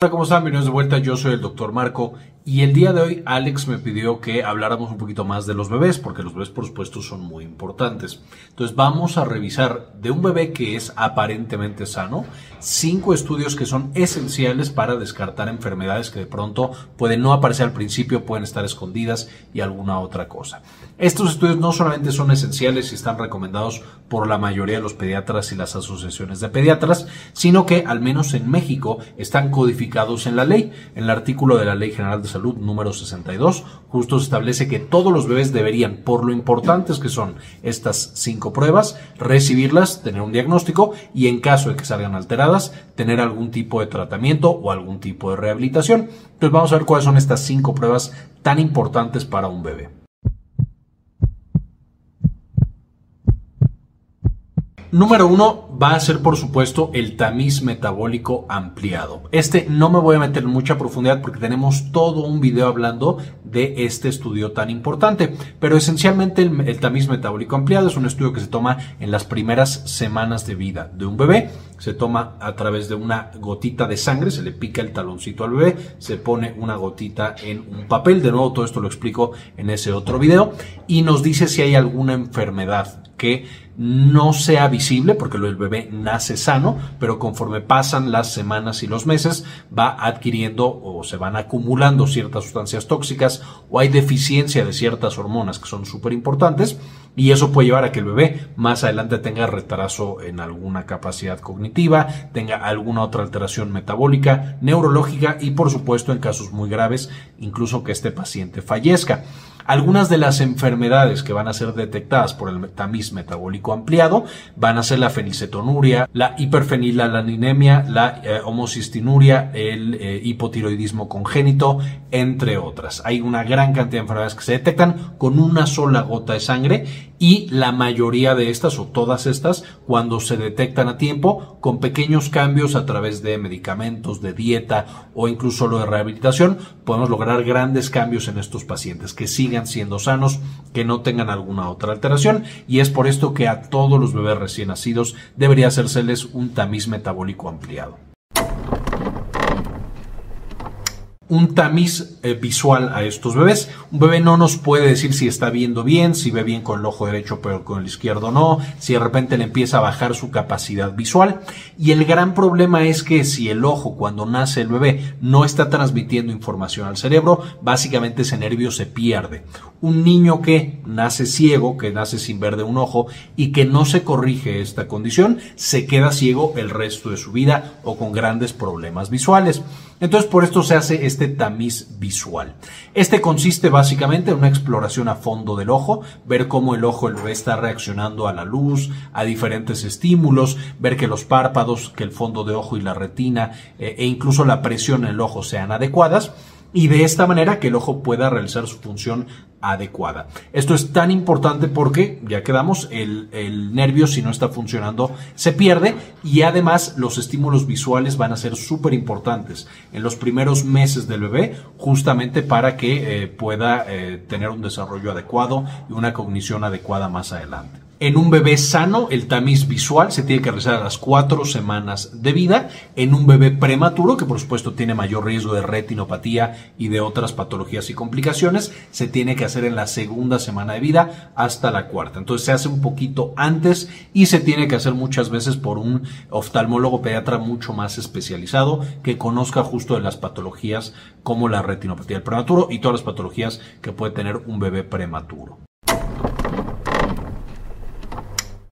Hola, ¿cómo están? Bienvenidos de vuelta. Yo soy el doctor Marco y el día de hoy Alex me pidió que habláramos un poquito más de los bebés porque los bebés por supuesto son muy importantes. Entonces vamos a revisar de un bebé que es aparentemente sano cinco estudios que son esenciales para descartar enfermedades que de pronto pueden no aparecer al principio, pueden estar escondidas y alguna otra cosa. Estos estudios no solamente son esenciales y están recomendados por la mayoría de los pediatras y las asociaciones de pediatras, sino que al menos en México están codificados en la ley. En el artículo de la Ley General de Salud número 62, justo se establece que todos los bebés deberían, por lo importantes que son estas cinco pruebas, recibirlas, tener un diagnóstico y en caso de que salgan alteradas, tener algún tipo de tratamiento o algún tipo de rehabilitación. Entonces vamos a ver cuáles son estas cinco pruebas tan importantes para un bebé. Número uno va a ser, por supuesto, el tamiz metabólico ampliado. Este no me voy a meter en mucha profundidad porque tenemos todo un video hablando de este estudio tan importante. Pero esencialmente el, tamiz metabólico ampliado es un estudio que se toma en las primeras semanas de vida de un bebé. Se toma a través de una gotita de sangre, se le pica el taloncito al bebé, se pone una gotita en un papel. De nuevo, todo esto lo explico en ese otro video. Y nos dice si hay alguna enfermedad que no sea visible porque el bebé nace sano, pero conforme pasan las semanas y los meses va adquiriendo o se van acumulando ciertas sustancias tóxicas o hay deficiencia de ciertas hormonas que son súper importantes y eso puede llevar a que el bebé más adelante tenga retraso en alguna capacidad cognitiva, tenga alguna otra alteración metabólica, neurológica y por supuesto en casos muy graves incluso que este paciente fallezca. Algunas de las enfermedades que van a ser detectadas por el tamiz metabólico ampliado van a ser la fenicetonuria, la hiperfenilalanemia, la eh, homocistinuria, el eh, hipotiroidismo congénito, entre otras. Hay una gran cantidad de enfermedades que se detectan con una sola gota de sangre y la mayoría de estas o todas estas cuando se detectan a tiempo con pequeños cambios a través de medicamentos, de dieta o incluso lo de rehabilitación podemos lograr grandes cambios en estos pacientes que sigan siendo sanos, que no tengan alguna otra alteración y es por esto que a todos los bebés recién nacidos debería hacérseles un tamiz metabólico ampliado. Un tamiz eh, visual a estos bebés. Un bebé no nos puede decir si está viendo bien, si ve bien con el ojo derecho pero con el izquierdo no, si de repente le empieza a bajar su capacidad visual. Y el gran problema es que si el ojo cuando nace el bebé no está transmitiendo información al cerebro, básicamente ese nervio se pierde. Un niño que nace ciego, que nace sin ver de un ojo y que no se corrige esta condición, se queda ciego el resto de su vida o con grandes problemas visuales. Entonces por esto se hace este tamiz visual. Este consiste básicamente en una exploración a fondo del ojo, ver cómo el ojo está reaccionando a la luz, a diferentes estímulos, ver que los párpados, que el fondo de ojo y la retina eh, e incluso la presión en el ojo sean adecuadas y de esta manera que el ojo pueda realizar su función adecuada. Esto es tan importante porque, ya quedamos, el, el, nervio si no está funcionando se pierde y además los estímulos visuales van a ser súper importantes en los primeros meses del bebé justamente para que eh, pueda eh, tener un desarrollo adecuado y una cognición adecuada más adelante. En un bebé sano, el tamiz visual se tiene que realizar a las cuatro semanas de vida. En un bebé prematuro, que por supuesto tiene mayor riesgo de retinopatía y de otras patologías y complicaciones, se tiene que hacer en la segunda semana de vida hasta la cuarta. Entonces se hace un poquito antes y se tiene que hacer muchas veces por un oftalmólogo pediatra mucho más especializado que conozca justo de las patologías como la retinopatía del prematuro y todas las patologías que puede tener un bebé prematuro.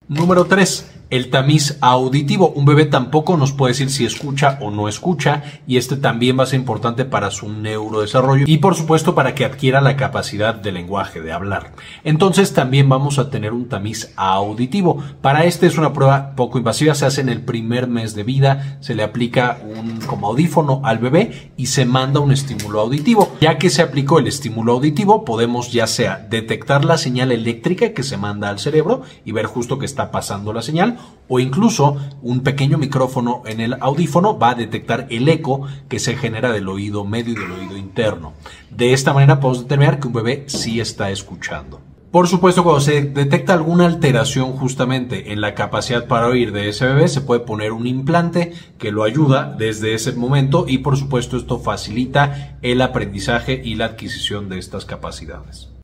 Número 3 el tamiz auditivo. Un bebé tampoco nos puede decir si escucha o no escucha y este también va a ser importante para su neurodesarrollo y por supuesto para que adquiera la capacidad de lenguaje, de hablar. Entonces también vamos a tener un tamiz auditivo. Para este es una prueba poco invasiva, se hace en el primer mes de vida, se le aplica un como audífono al bebé y se manda un estímulo auditivo. Ya que se aplicó el estímulo auditivo, podemos ya sea detectar la señal eléctrica que se manda al cerebro y ver justo que está pasando la señal o incluso un pequeño micrófono en el audífono va a detectar el eco que se genera del oído medio y del oído interno. De esta manera podemos determinar que un bebé sí está escuchando. Por supuesto, cuando se detecta alguna alteración justamente en la capacidad para oír de ese bebé, se puede poner un implante que lo ayuda desde ese momento y por supuesto esto facilita el aprendizaje y la adquisición de estas capacidades.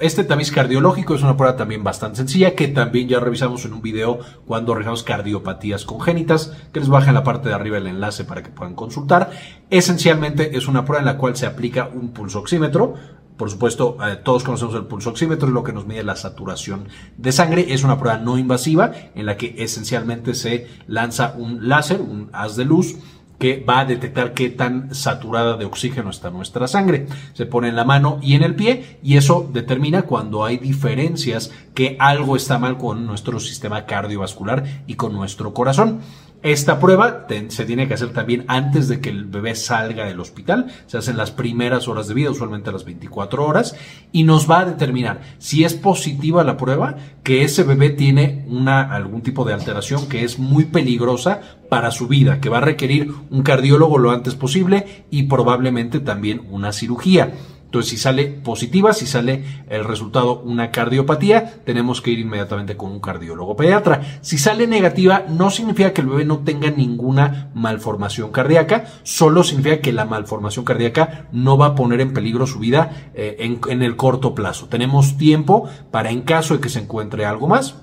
Este tamiz cardiológico es una prueba también bastante sencilla que también ya revisamos en un video cuando revisamos cardiopatías congénitas, que les baja en la parte de arriba el enlace para que puedan consultar. Esencialmente es una prueba en la cual se aplica un pulso oxímetro. Por supuesto, eh, todos conocemos el pulso oxímetro, es lo que nos mide la saturación de sangre. Es una prueba no invasiva en la que esencialmente se lanza un láser, un haz de luz, que va a detectar qué tan saturada de oxígeno está nuestra sangre. Se pone en la mano y en el pie y eso determina cuando hay diferencias que algo está mal con nuestro sistema cardiovascular y con nuestro corazón. Esta prueba se tiene que hacer también antes de que el bebé salga del hospital. Se hace en las primeras horas de vida, usualmente a las 24 horas, y nos va a determinar si es positiva la prueba, que ese bebé tiene una, algún tipo de alteración que es muy peligrosa para su vida, que va a requerir un cardiólogo lo antes posible y probablemente también una cirugía. Entonces, si sale positiva, si sale el resultado una cardiopatía, tenemos que ir inmediatamente con un cardiólogo pediatra. Si sale negativa, no significa que el bebé no tenga ninguna malformación cardíaca, solo significa que la malformación cardíaca no va a poner en peligro su vida eh, en, en el corto plazo. Tenemos tiempo para, en caso de que se encuentre algo más,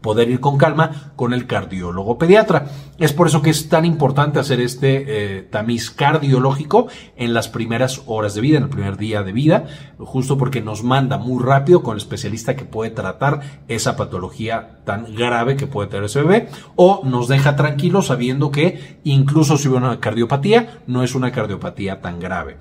poder ir con calma con el cardiólogo pediatra. Es por eso que es tan importante hacer este eh, tamiz cardiológico en las primeras horas de vida, en el primer día de vida, justo porque nos manda muy rápido con el especialista que puede tratar esa patología tan grave que puede tener ese bebé, o nos deja tranquilos sabiendo que incluso si hubiera una cardiopatía, no es una cardiopatía tan grave.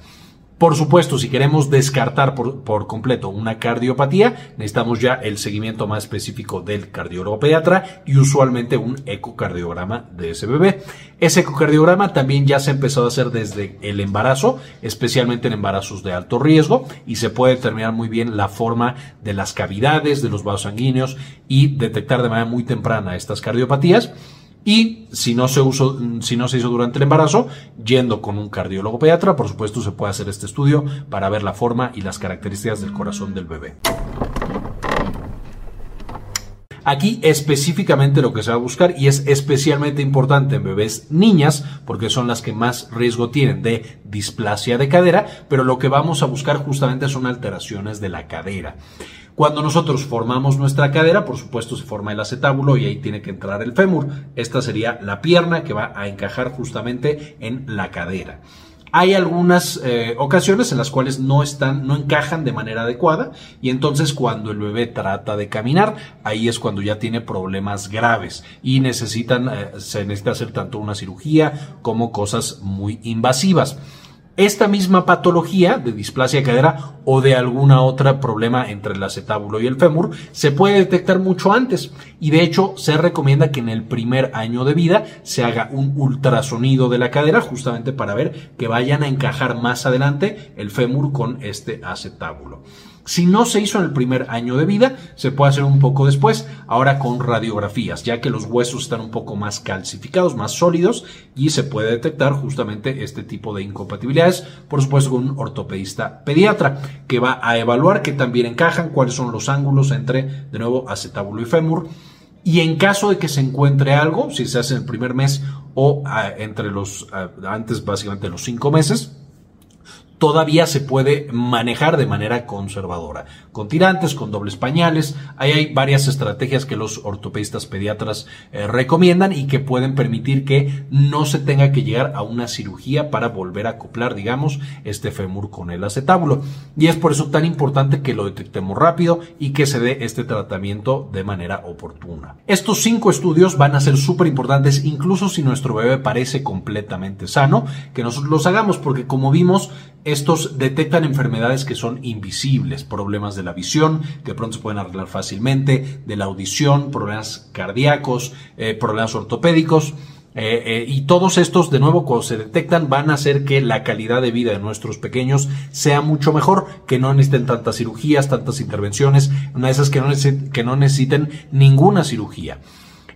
Por supuesto, si queremos descartar por, completo una cardiopatía, necesitamos ya el seguimiento más específico del cardiólogo pediatra y usualmente un ecocardiograma de ese bebé. Ese ecocardiograma también ya se ha empezado a hacer desde el embarazo, especialmente en embarazos de alto riesgo, y se puede determinar muy bien la forma de las cavidades, de los vasos sanguíneos y detectar de manera muy temprana estas cardiopatías. Y si no, se hizo durante el embarazo, yendo con un cardiólogo pediatra, por supuesto se puede hacer este estudio para ver la forma y las características del corazón del bebé. Aquí específicamente lo que se va a buscar y es especialmente importante en bebés niñas porque son las que más riesgo tienen de displasia de cadera, pero lo que vamos a buscar justamente son alteraciones de la cadera. Cuando nosotros formamos nuestra cadera, por supuesto se forma el acetábulo y ahí tiene que entrar el fémur. Esta sería la pierna que va a encajar justamente en la cadera. Hay algunas eh, ocasiones en las cuales no están, no encajan de manera adecuada y entonces cuando el bebé trata de caminar, ahí es cuando ya tiene problemas graves y necesitan, eh, se necesita hacer tanto una cirugía como cosas muy invasivas esta misma patología de displasia de cadera o de alguna otra problema entre el acetábulo y el fémur se puede detectar mucho antes y de hecho se recomienda que en el primer año de vida se haga un ultrasonido de la cadera justamente para ver que vayan a encajar más adelante el fémur con este acetábulo. Si no se hizo en el primer año de vida, se puede hacer un poco después, ahora con radiografías, ya que los huesos están un poco más calcificados, más sólidos, y se puede detectar justamente este tipo de incompatibilidades, por supuesto con un ortopedista pediatra, que va a evaluar que también encajan, cuáles son los ángulos entre, de nuevo, acetábulo y fémur, y en caso de que se encuentre algo, si se hace en el primer mes o ah, entre los, ah, antes básicamente los cinco meses, todavía se puede manejar de manera conservadora. Con tirantes, con dobles pañales, ahí hay varias estrategias que los ortopedistas pediatras eh, recomiendan y que pueden permitir que no se tenga que llegar a una cirugía para volver a acoplar, digamos, este fémur con el acetábulo. Y es por eso tan importante que lo detectemos rápido y que se dé este tratamiento de manera oportuna. Estos cinco estudios van a ser súper importantes, incluso si nuestro bebé parece completamente sano, que nosotros los hagamos, porque como vimos, estos detectan enfermedades que son invisibles, problemas de la visión, que pronto se pueden arreglar fácilmente, de la audición, problemas cardíacos, eh, problemas ortopédicos. Eh, eh, y todos estos, de nuevo, cuando se detectan, van a hacer que la calidad de vida de nuestros pequeños sea mucho mejor, que no necesiten tantas cirugías, tantas intervenciones, una de esas que no, que no necesiten ninguna cirugía.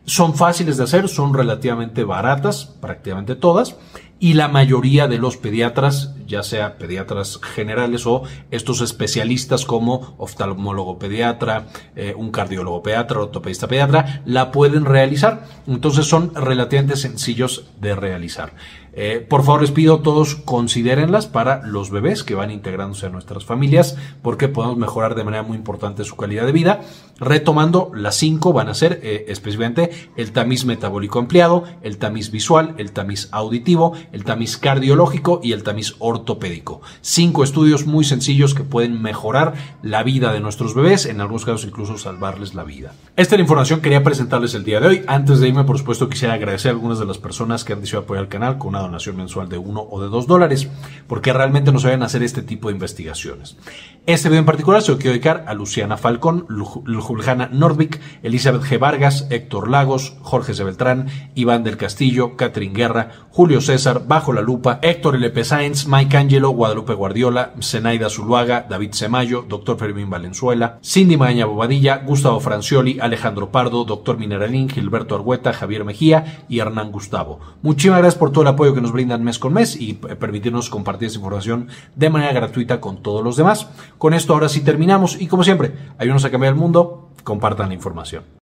Son fáciles de hacer, son relativamente baratas, prácticamente todas, y la mayoría de los pediatras, ya sea pediatras generales o estos especialistas como oftalmólogo pediatra, eh, un cardiólogo pediatra, ortopedista pediatra, la pueden realizar. Entonces son relativamente sencillos de realizar. Eh, por favor, les pido a todos considérenlas para los bebés que van integrándose a nuestras familias porque podemos mejorar de manera muy importante su calidad de vida. Retomando, las cinco van a ser eh, específicamente el tamiz metabólico ampliado, el tamiz visual, el tamiz auditivo, el tamiz cardiológico y el tamiz ortopédico. Cinco estudios muy sencillos que pueden mejorar la vida de nuestros bebés, en algunos casos incluso salvarles la vida. Esta es la información que quería presentarles el día de hoy. Antes de irme, por supuesto, quisiera agradecer a algunas de las personas que han decidido apoyar el canal con una donación mensual de uno o de dos dólares, porque realmente nos vayan a hacer este tipo de investigaciones. Este video en particular se lo quiero dedicar a Luciana Falcón, Juliana Nordvik, Elizabeth G. Vargas, Héctor Lagos, Jorge C. Beltrán, Iván del Castillo, Catherine Guerra, Julio César, Bajo la Lupa, Héctor L.P. Sáenz, Mike Angelo, Guadalupe Guardiola, Zenaida Zuluaga, David Semayo, Dr. Fermín Valenzuela, Cindy Maña Bobadilla, Gustavo Francioli, Alejandro Pardo, Dr. Mineralín, Gilberto Argueta, Javier Mejía y Hernán Gustavo. Muchísimas gracias por todo el apoyo que nos brindan mes con mes y permitirnos compartir esta información de manera gratuita con todos los demás. Con esto ahora sí terminamos y como siempre, ayúdanos a cambiar el mundo, compartan la información.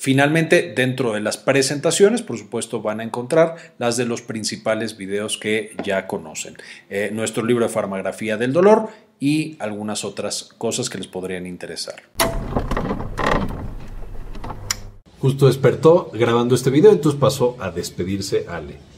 Finalmente, dentro de las presentaciones, por supuesto, van a encontrar las de los principales videos que ya conocen. Eh, nuestro libro de farmagrafía del dolor y algunas otras cosas que les podrían interesar. Justo despertó grabando este video, entonces pasó a despedirse Ale.